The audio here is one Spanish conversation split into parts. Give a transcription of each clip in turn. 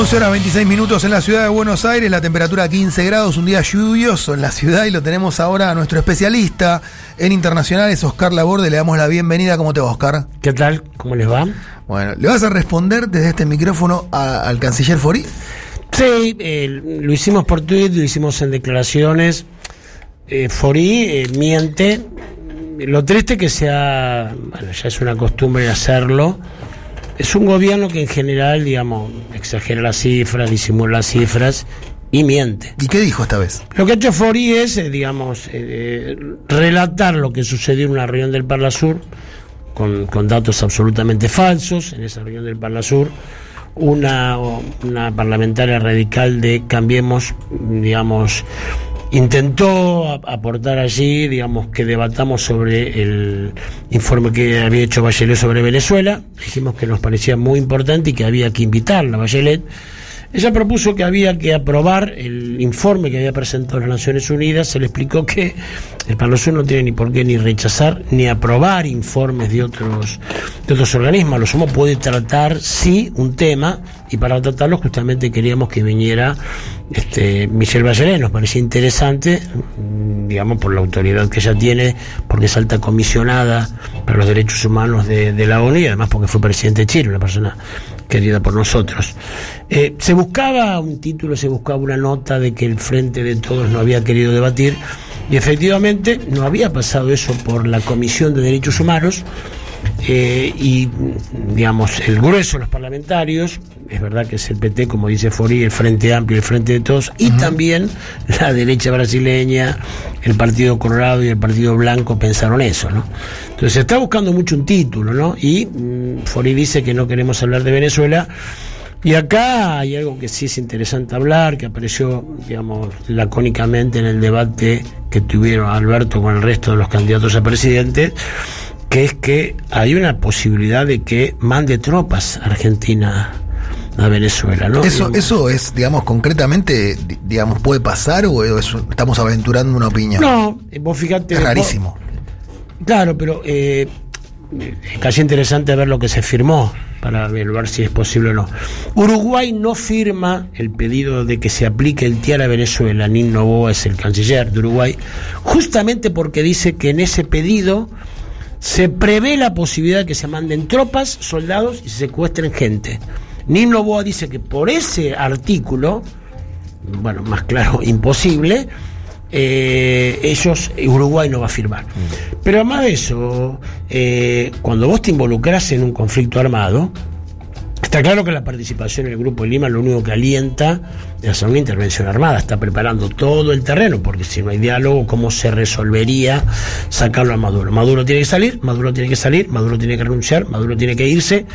11 horas 26 minutos en la ciudad de Buenos Aires, la temperatura 15 grados, un día lluvioso en la ciudad y lo tenemos ahora a nuestro especialista en internacionales, Oscar Laborde. Le damos la bienvenida. ¿Cómo te va, Oscar? ¿Qué tal? ¿Cómo les va? Bueno, ¿le vas a responder desde este micrófono a- al canciller Fori? Sí, eh, lo hicimos por Twitter, lo hicimos en declaraciones. Eh, Forí eh, miente. Lo triste que sea, bueno, ya es una costumbre hacerlo. Es un gobierno que en general, digamos, exagera las cifras, disimula las cifras y miente. ¿Y qué dijo esta vez? Lo que ha hecho Fori es, eh, digamos, eh, relatar lo que sucedió en una reunión del Parla Sur, con, con datos absolutamente falsos. En esa reunión del Parla Sur, una, una parlamentaria radical de Cambiemos, digamos, intentó aportar allí, digamos, que debatamos sobre el informe que había hecho Bachelet sobre Venezuela. Dijimos que nos parecía muy importante y que había que invitarla a Bachelet. Ella propuso que había que aprobar el informe que había presentado las Naciones Unidas. Se le explicó que el Palo no tiene ni por qué ni rechazar ni aprobar informes de otros, de otros organismos. Lo sumo puede tratar, sí, un tema, y para tratarlo justamente queríamos que viniera este, Michelle Bachelet. Nos parecía interesante, digamos, por la autoridad que ella tiene, porque es alta comisionada para los derechos humanos de, de la ONU y además porque fue presidente de Chile, una persona querida por nosotros. Eh, se buscaba un título, se buscaba una nota de que el Frente de Todos no había querido debatir y efectivamente no había pasado eso por la Comisión de Derechos Humanos eh, y digamos el grueso de los parlamentarios, es verdad que es el PT, como dice Fori, el Frente Amplio, el Frente de Todos, y también la derecha brasileña, el Partido Colorado y el Partido Blanco pensaron eso, ¿no? Entonces se está buscando mucho un título, ¿no? Y mm, Fori dice que no queremos hablar de Venezuela. Y acá hay algo que sí es interesante hablar, que apareció, digamos, lacónicamente en el debate que tuvieron Alberto con el resto de los candidatos a presidente, que es que hay una posibilidad de que mande tropas Argentina a Venezuela, ¿no? Eso, eso es, digamos, concretamente, di- digamos, puede pasar o es- estamos aventurando una opinión. No, vos fíjate. es vos- rarísimo. Claro, pero eh, es casi interesante ver lo que se firmó para ver si es posible o no. Uruguay no firma el pedido de que se aplique el TIAR a Venezuela. Nin Novoa es el canciller de Uruguay, justamente porque dice que en ese pedido se prevé la posibilidad de que se manden tropas, soldados y se secuestren gente. Nin Novoa dice que por ese artículo, bueno, más claro, imposible, eh, ellos, Uruguay no va a firmar. Pero además de eso, eh, cuando vos te involucras en un conflicto armado, está claro que la participación en el Grupo de Lima lo único que alienta es hacer una intervención armada, está preparando todo el terreno, porque si no hay diálogo, ¿cómo se resolvería sacarlo a Maduro? Maduro tiene que salir, Maduro tiene que salir, Maduro tiene que renunciar, Maduro tiene que irse.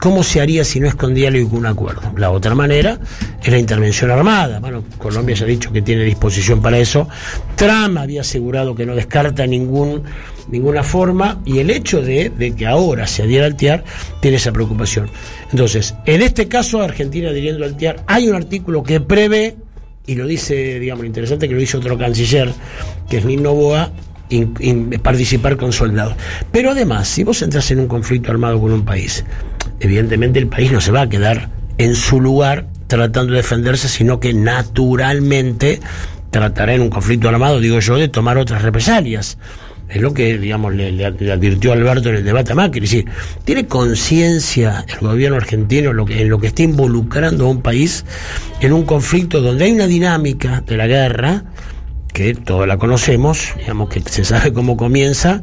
¿Cómo se haría si no es con y con un acuerdo? La otra manera es la intervención armada. Bueno, Colombia ya ha dicho que tiene disposición para eso. Trump había asegurado que no descarta ningún, ninguna forma y el hecho de, de que ahora se adhiera al TIAR tiene esa preocupación. Entonces, en este caso, Argentina adhiriendo al TIAR, hay un artículo que prevé, y lo dice, digamos, lo interesante que lo dice otro canciller, que es Nino Boa, participar con soldados. Pero además, si vos entras en un conflicto armado con un país, evidentemente el país no se va a quedar en su lugar tratando de defenderse, sino que naturalmente tratará en un conflicto armado, digo yo, de tomar otras represalias. Es lo que, digamos, le, advirtió Alberto en el debate a Macri. Es decir, ¿tiene conciencia el gobierno argentino lo que, en lo que está involucrando a un país en un conflicto donde hay una dinámica de la guerra, que todos la conocemos, digamos que se sabe cómo comienza,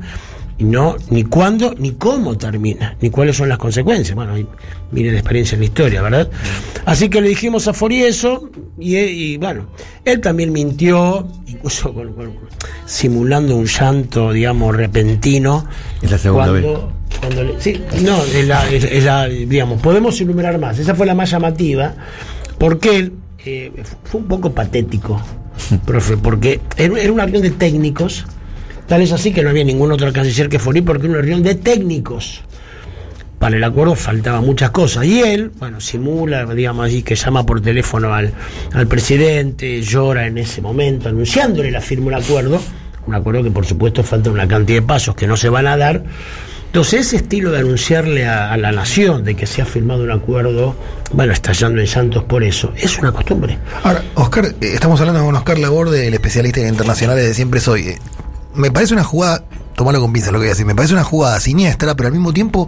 no ni cuándo ni cómo termina, ni cuáles son las consecuencias. Bueno, hay miles de experiencia en la historia, ¿verdad? Así que le dijimos a Fori eso, y, y, bueno, él también mintió, incluso con- con- simulando un llanto, digamos, repentino. Es la segunda cuando, cuando le- sí, no, es la, es la, digamos, podemos enumerar más. Esa fue la más llamativa, porque él eh, fue un poco patético, profe, porque era era una reunión de técnicos, tal es así que no había ningún otro canciller que Forí, porque una reunión de técnicos. Para el acuerdo faltaban muchas cosas. Y él, bueno, simula, digamos así, que llama por teléfono al, al presidente, llora en ese momento, anunciándole la firma del acuerdo. Un acuerdo que, por supuesto, falta una cantidad de pasos que no se van a dar. Entonces, ese estilo de anunciarle a, la nación de que se ha firmado un acuerdo, bueno, estallando en Santos por eso, es una costumbre. Ahora, Oscar, eh, estamos hablando con Oscar Laborde, el especialista en internacionales de Siempre Soy. Me parece una jugada, tomalo con pinza lo que voy a decir, me parece una jugada siniestra, pero al mismo tiempo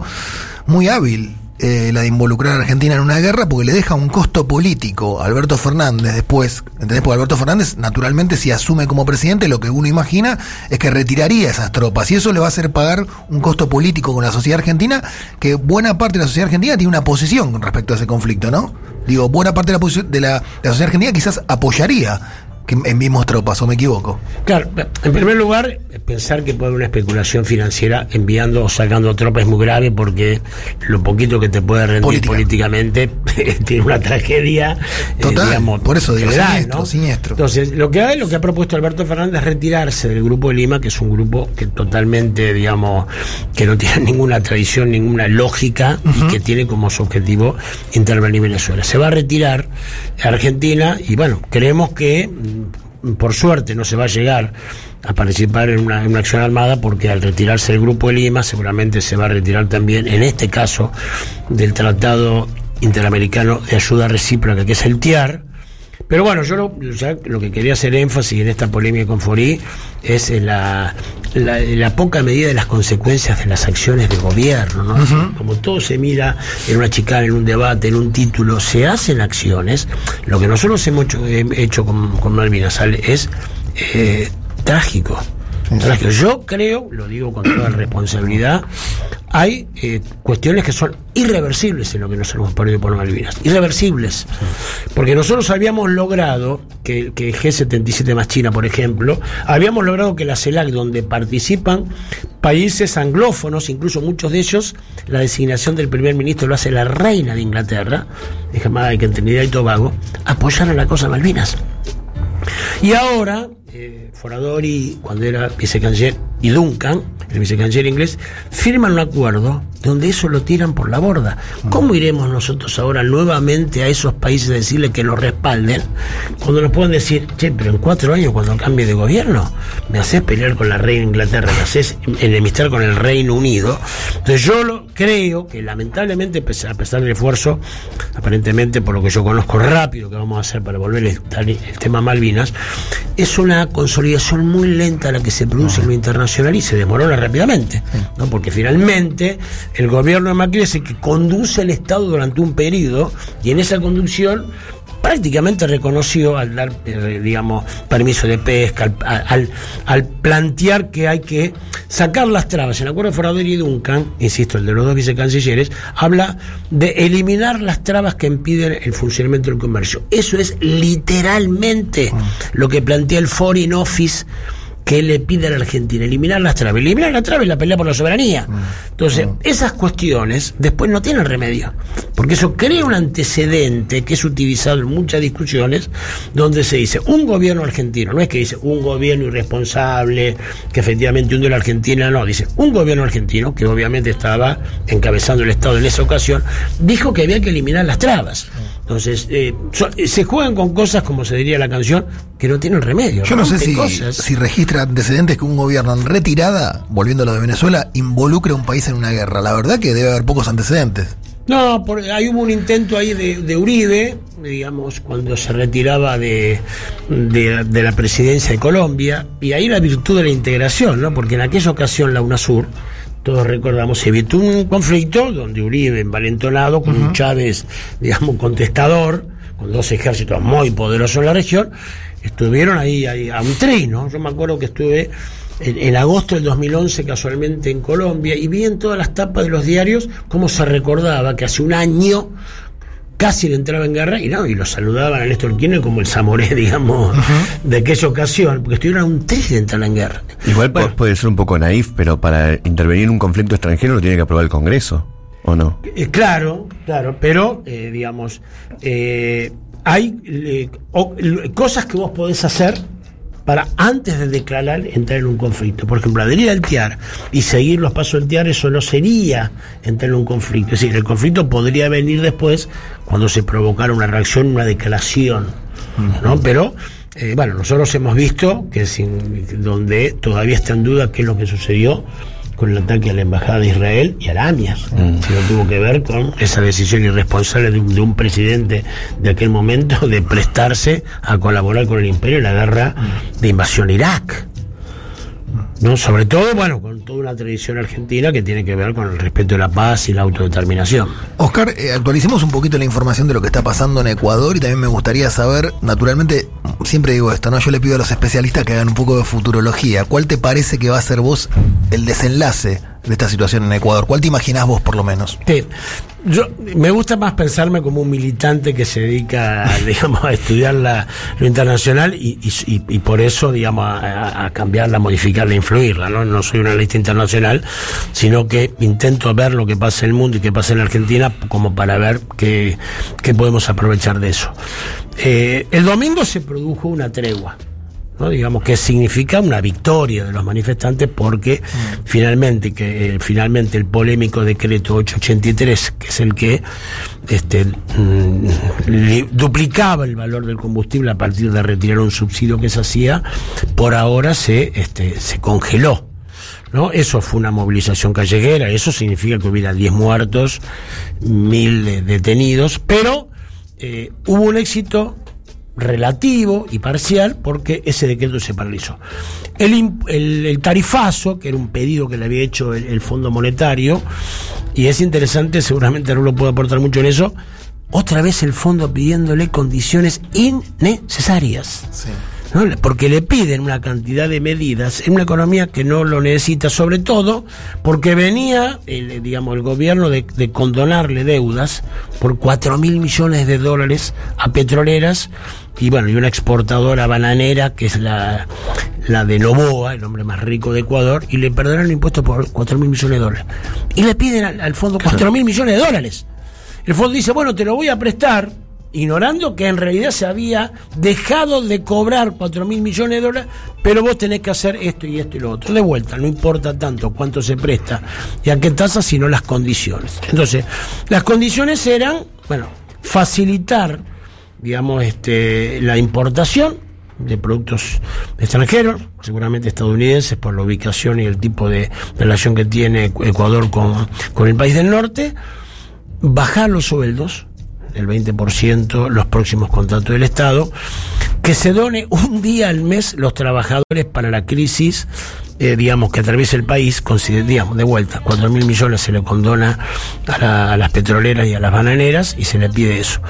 muy hábil eh, la de involucrar a Argentina en una guerra porque le deja un costo político a Alberto Fernández después, ¿entendés? Porque Alberto Fernández, naturalmente, si asume como presidente, lo que uno imagina es que retiraría esas tropas y eso le va a hacer pagar un costo político con la sociedad argentina, que buena parte de la sociedad argentina tiene una posición con respecto a ese conflicto, ¿no? Digo, buena parte de la, de la, de la sociedad argentina quizás apoyaría que enviemos tropas, o me equivoco. Claro, en primer lugar, pensar que puede haber una especulación financiera enviando o sacando tropas es muy grave porque lo poquito que te puede rendir políticamente tiene una tragedia. Eh, Total, digamos, por eso digo, siniestro, siniestro. Entonces, lo que hay, lo que ha propuesto Alberto Fernández es retirarse del grupo de Lima, que es un grupo que totalmente, digamos, que no tiene ninguna tradición, ninguna lógica y que tiene como su objetivo intervenir Venezuela. Se va a retirar a Argentina y bueno, creemos que por suerte no se va a llegar a participar en una, acción armada porque al retirarse el grupo de Lima seguramente se va a retirar también, en este caso, del Tratado Interamericano de Ayuda Recíproca, que es el TIAR, pero bueno, yo lo, lo, que quería hacer énfasis en esta polémica con Forí es en la, la, poca medida de las consecuencias de las acciones de gobierno. ¿no? Como todo se mira en una chicana, en un debate, en un título, se hacen acciones. Lo que nosotros hemos hecho, con, con Malvinas es eh, trágico. Yo creo, lo digo con toda responsabilidad, hay eh, cuestiones que son irreversibles en lo que nos hemos perdido por Malvinas. Irreversibles. Porque nosotros habíamos logrado que, que, G77 más China, por ejemplo, habíamos logrado que la CELAC, donde participan países anglófonos, incluso muchos de ellos, la designación del primer ministro lo hace la reina de Inglaterra, de Jamaica, que Trinidad y Tobago, apoyaron la cosa Malvinas. Y ahora eh, Foradori, cuando era vicecanciller, y Duncan, el vicecanciller inglés, firman un acuerdo donde eso lo tiran por la borda. ¿Cómo iremos nosotros ahora nuevamente a esos países a decirle que nos respalden cuando nos pueden decir, che, pero en cuatro años cuando cambie de gobierno, me haces pelear con la reina Inglaterra, me haces enemistar con el Reino Unido? Entonces yo lo, creo que lamentablemente, a pesar del esfuerzo, aparentemente por lo que yo conozco rápido que vamos a hacer para volver el tema Malvinas, es una consolidación muy lenta la que se produce en lo internacional y se demorona rápidamente, ¿no? porque finalmente el gobierno de Macri es el que conduce el Estado durante un periodo y en esa conducción prácticamente reconoció al dar, eh, digamos, permiso de pesca, al, al, plantear que hay que sacar las trabas. En el acuerdo de Forador y Duncan, insisto, el de los dos vicecancilleres, habla de eliminar las trabas que impiden el funcionamiento del comercio. Eso es literalmente ah. lo que plantea el Foreign Office que le pide a la Argentina, eliminar las trabas. Eliminar las trabas y la pelea por la soberanía. Mm. Entonces, mm. esas cuestiones después no tienen remedio, porque eso crea un antecedente que es utilizado en muchas discusiones, donde se dice un gobierno argentino, no es que dice un gobierno irresponsable, que efectivamente hundió a la Argentina, no, dice un gobierno argentino, que obviamente estaba encabezando el Estado en esa ocasión, dijo que había que eliminar las trabas. Entonces, eh, se juegan con cosas, como se diría la canción, que no tienen remedio. Yo no, sé si, si registra antecedentes que un gobierno en retirada, volviendo a lo de Venezuela, involucre a un país en una guerra. La verdad que debe haber pocos antecedentes. No, porque hay hubo un intento ahí de, Uribe, digamos, cuando se retiraba de, de, la presidencia de Colombia, y ahí la virtud de la integración, ¿no? Porque en aquella ocasión la UNASUR todos recordamos, se evitó un conflicto donde Uribe, envalentonado, con un Chávez, digamos, contestador, con dos ejércitos muy poderosos en la región, estuvieron ahí, a un trino. Yo me acuerdo que estuve en, agosto del 2011 casualmente en Colombia y vi en todas las tapas de los diarios cómo se recordaba que hace un año casi le entraba en guerra y no, y lo saludaban a Néstor Kirchner como el Zamoré, digamos, de aquella ocasión, porque estuvieron un triste de entrar en guerra. Igual puede ser un poco naif, pero para intervenir en un conflicto extranjero lo tiene que aprobar el Congreso, ¿o no? Eh, claro, claro, pero, eh, digamos, eh, hay cosas que vos podés hacer para antes de declarar entrar en un conflicto. Por ejemplo, adherir al TIAR y seguir los pasos del TIAR, eso no sería entrar en un conflicto. Es decir, el conflicto podría venir después cuando se provocara una reacción, una declaración. ¿no? Pero, eh, bueno, nosotros hemos visto que sin, donde todavía está en duda qué es lo que sucedió con el ataque a la embajada de Israel y a la AMIA, mm. sino tuvo que ver con esa decisión irresponsable de un, de un, presidente de aquel momento de prestarse a colaborar con el imperio en la guerra de invasión a Irak. ¿No? Sobre todo, bueno, con toda una tradición argentina que tiene que ver con el respeto de la paz y la autodeterminación. Oscar, eh, actualicemos un poquito la información de lo que está pasando en Ecuador y también me gustaría saber, naturalmente, siempre digo esto, ¿no? Yo le pido a los especialistas que hagan un poco de futurología. ¿Cuál te parece que va a ser vos el desenlace de esta situación en Ecuador? ¿Cuál te imaginás vos, por lo menos? Sí. Yo me gusta más pensarme como un militante que se dedica, digamos, a estudiar la, lo internacional y, y, por eso, digamos, a, a, cambiarla, modificarla, influirla. ¿no? no soy una lista internacional, sino que intento ver lo que pasa en el mundo y qué pasa en la Argentina como para ver qué, qué podemos aprovechar de eso. Eh, el domingo se produjo una tregua. ¿No? digamos que significa una victoria de los manifestantes porque mm. finalmente que eh, finalmente el polémico decreto 883 que es el que este mm, duplicaba el valor del combustible a partir de retirar un subsidio que se hacía por ahora se este se congeló ¿No? Eso fue una movilización callejera, eso significa que hubiera 10 muertos, mil detenidos, pero eh, hubo un éxito relativo y parcial porque ese decreto se paralizó. El, el, tarifazo, que era un pedido que le había hecho el, Fondo Monetario, y es interesante, seguramente no lo puedo aportar mucho en eso, otra vez el fondo pidiéndole condiciones innecesarias. Porque le piden una cantidad de medidas en una economía que no lo necesita, sobre todo porque venía, el, digamos, el gobierno de, de condonarle deudas por 4 mil millones de dólares a petroleras y bueno, y una exportadora bananera que es la, la de Novoa, el hombre más rico de Ecuador, y le perdonaron el impuesto por 4 mil millones de dólares. Y le piden al, al fondo 4 mil millones de dólares. El fondo dice, bueno, te lo voy a prestar, ignorando que en realidad se había dejado de cobrar 4 mil millones de dólares, pero vos tenés que hacer esto y esto y lo otro. De vuelta, no importa tanto cuánto se presta y a qué tasa, sino las condiciones. Entonces, las condiciones eran, bueno, facilitar, digamos, este, la importación de productos extranjeros, seguramente estadounidenses, por la ubicación y el tipo de relación que tiene Ecuador con, con el país del norte, bajar los sueldos, el 20% los próximos contratos del Estado, que se done un día al mes los trabajadores para la crisis, eh, digamos, que atraviesa el país, digamos, de vuelta, 4 mil millones se le condona a, las petroleras y a las bananeras y se le pide eso.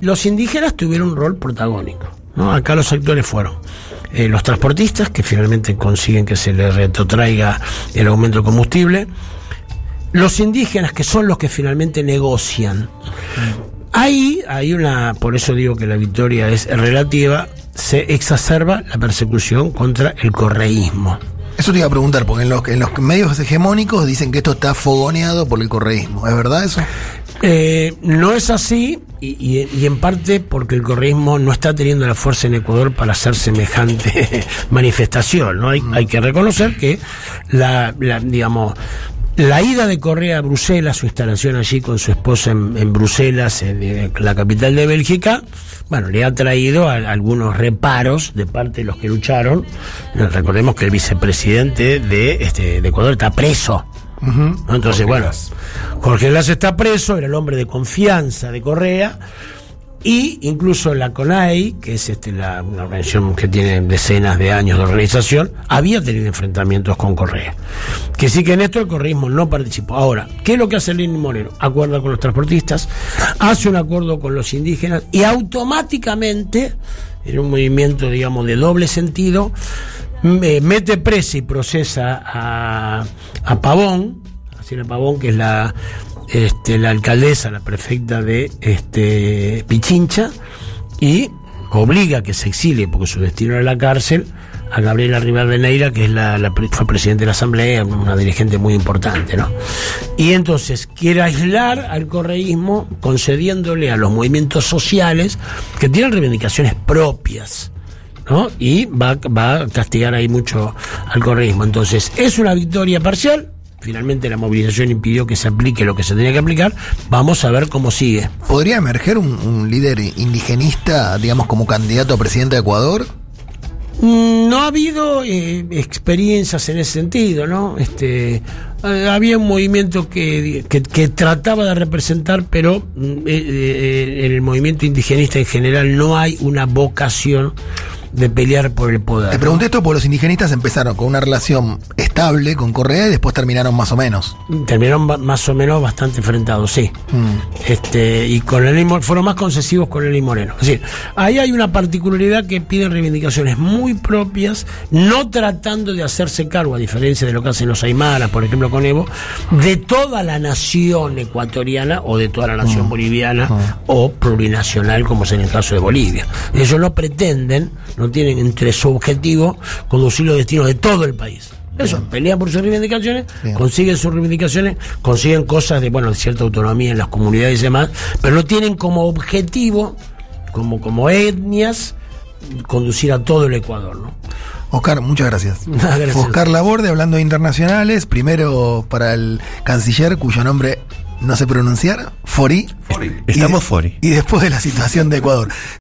Los indígenas tuvieron un rol protagónico, ¿no? Acá los actores fueron eh, los transportistas, que finalmente consiguen que se les retrotraiga el aumento del combustible, los indígenas, que son los que finalmente negocian, Ahí hay una, por eso digo que la victoria es relativa, se exacerba la persecución contra el correísmo. Eso te iba a preguntar, porque en los, en los medios hegemónicos dicen que esto está fogoneado por el correísmo. ¿Es verdad eso? Eh, no es así, y, y, en parte porque el correísmo no está teniendo la fuerza en Ecuador para hacer semejante manifestación. ¿no? Hay, hay que reconocer que la, la, digamos, la ida de Correa a Bruselas, su instalación allí con su esposa en, Bruselas, en, la capital de Bélgica, bueno, le ha traído algunos reparos de parte de los que lucharon. Recordemos que el vicepresidente de, este, de Ecuador está preso. Entonces, bueno, Jorge Lazo está preso, era el hombre de confianza de Correa y incluso la CONAI, que es este, la, una organización que tiene decenas de años de organización, había tenido enfrentamientos con Correa. Que sí que en esto el correísmo no participó. Ahora, ¿qué es lo que hace Lenín Moreno? Acuerda con los transportistas, hace un acuerdo con los indígenas y automáticamente, en un movimiento, digamos, de doble sentido, mete presa y procesa a, a Pavón, así a Pavón, que es la este, la alcaldesa, la prefecta de este, Pichincha, y obliga a que se exilie, porque su destino era la cárcel, a Gabriela Rivadeneira, que es la, la, fue presidente de la Asamblea, una dirigente muy importante, ¿no? Y entonces quiere aislar al correísmo concediéndole a los movimientos sociales que tienen reivindicaciones propias, ¿no? Y va, va a castigar ahí mucho al correísmo. Entonces, es una victoria parcial, finalmente la movilización impidió que se aplique lo que se tenía que aplicar, vamos a ver cómo sigue. ¿Podría emerger un, un líder indigenista, digamos, como candidato a presidente de Ecuador? Mm, No ha habido eh, experiencias en ese sentido, ¿no? Este, eh, había un movimiento que, que- que trataba de representar, pero mm, eh, eh, en el movimiento indigenista en general no hay una vocación de pelear por el poder. Te ¿no? pregunté esto porque los indigenistas empezaron con una relación estable con Correa y después terminaron más o menos. Terminaron más o menos bastante enfrentados, sí. Mm. Este, y con Mo- fueron más concesivos con Lenín Moreno. Es decir, ahí hay una particularidad que piden reivindicaciones muy propias, no tratando de hacerse cargo, a diferencia de lo que hacen los aymaras, por ejemplo, con Evo, de toda la nación ecuatoriana o de toda la nación boliviana o plurinacional, como es en el caso de Bolivia. Ellos no pretenden, no tienen entre su objetivo conducir los destinos de todo el país. Eso, pelean por sus reivindicaciones, Bien. consiguen sus reivindicaciones, consiguen cosas de, bueno, de cierta autonomía en las comunidades y demás, pero no tienen como objetivo, como, como etnias, conducir a todo el Ecuador, ¿no? Oscar, muchas gracias. Gracias. Fue Oscar Laborde hablando de internacionales, primero para el canciller cuyo nombre no sé pronunciar, Fori. Estamos Fori. Y después de la situación de Ecuador.